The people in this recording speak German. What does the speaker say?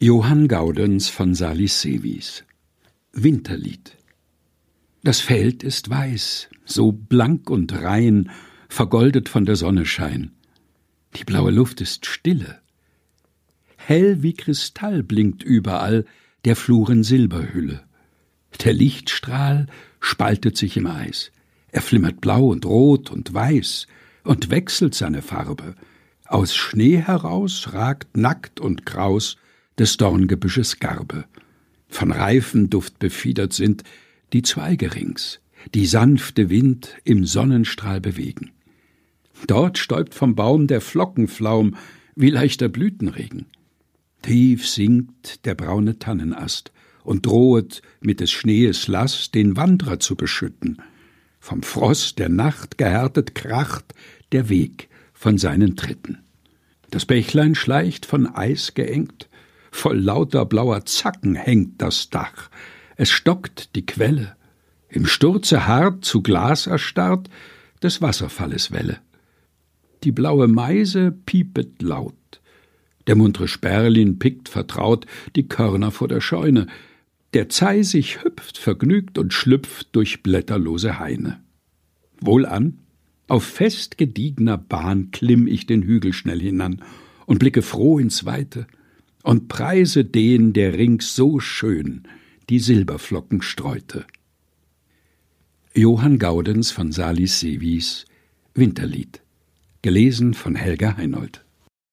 Johann Gaudenz von Salis Sevis Winterlied Das Feld ist weiß, so blank und rein, vergoldet von der Sonne Schein. Die blaue Luft ist stille. Hell wie Kristall blinkt überall der Fluren Silberhülle. Der Lichtstrahl spaltet sich im Eis. Er flimmert blau und rot und weiß und wechselt seine Farbe. Aus Schnee heraus ragt nackt und kraus des Dorngebüsches Garbe. Von Reifenduft befiedert sind die Zweige rings, die sanfte Wind im Sonnenstrahl bewegen. Dort stäubt vom Baum der Flockenflaum wie leichter Blütenregen. Tief sinkt der braune Tannenast und drohet mit des Schnees Last den Wandrer zu beschütten. Vom Frost der Nacht gehärtet kracht der Weg von seinen Tritten. Das Bächlein schleicht von Eis geengt, voll lauter blauer Zacken hängt das Dach, es stockt die Quelle, im Sturze hart zu Glas erstarrt, des Wasserfalles Welle. Die blaue Meise piepet laut, der muntre Sperlin pickt vertraut die Körner vor der Scheune, der Zeisig hüpft vergnügt und schlüpft durch blätterlose Haine. Wohlan, auf fest gediegener Bahn klimm ich den Hügel schnell hinan und blicke froh ins Weite, und preise den, der rings so schön die Silberflocken streute. Johann Gaudenz von Salis Sevis Winterlied gelesen von Helga Heinold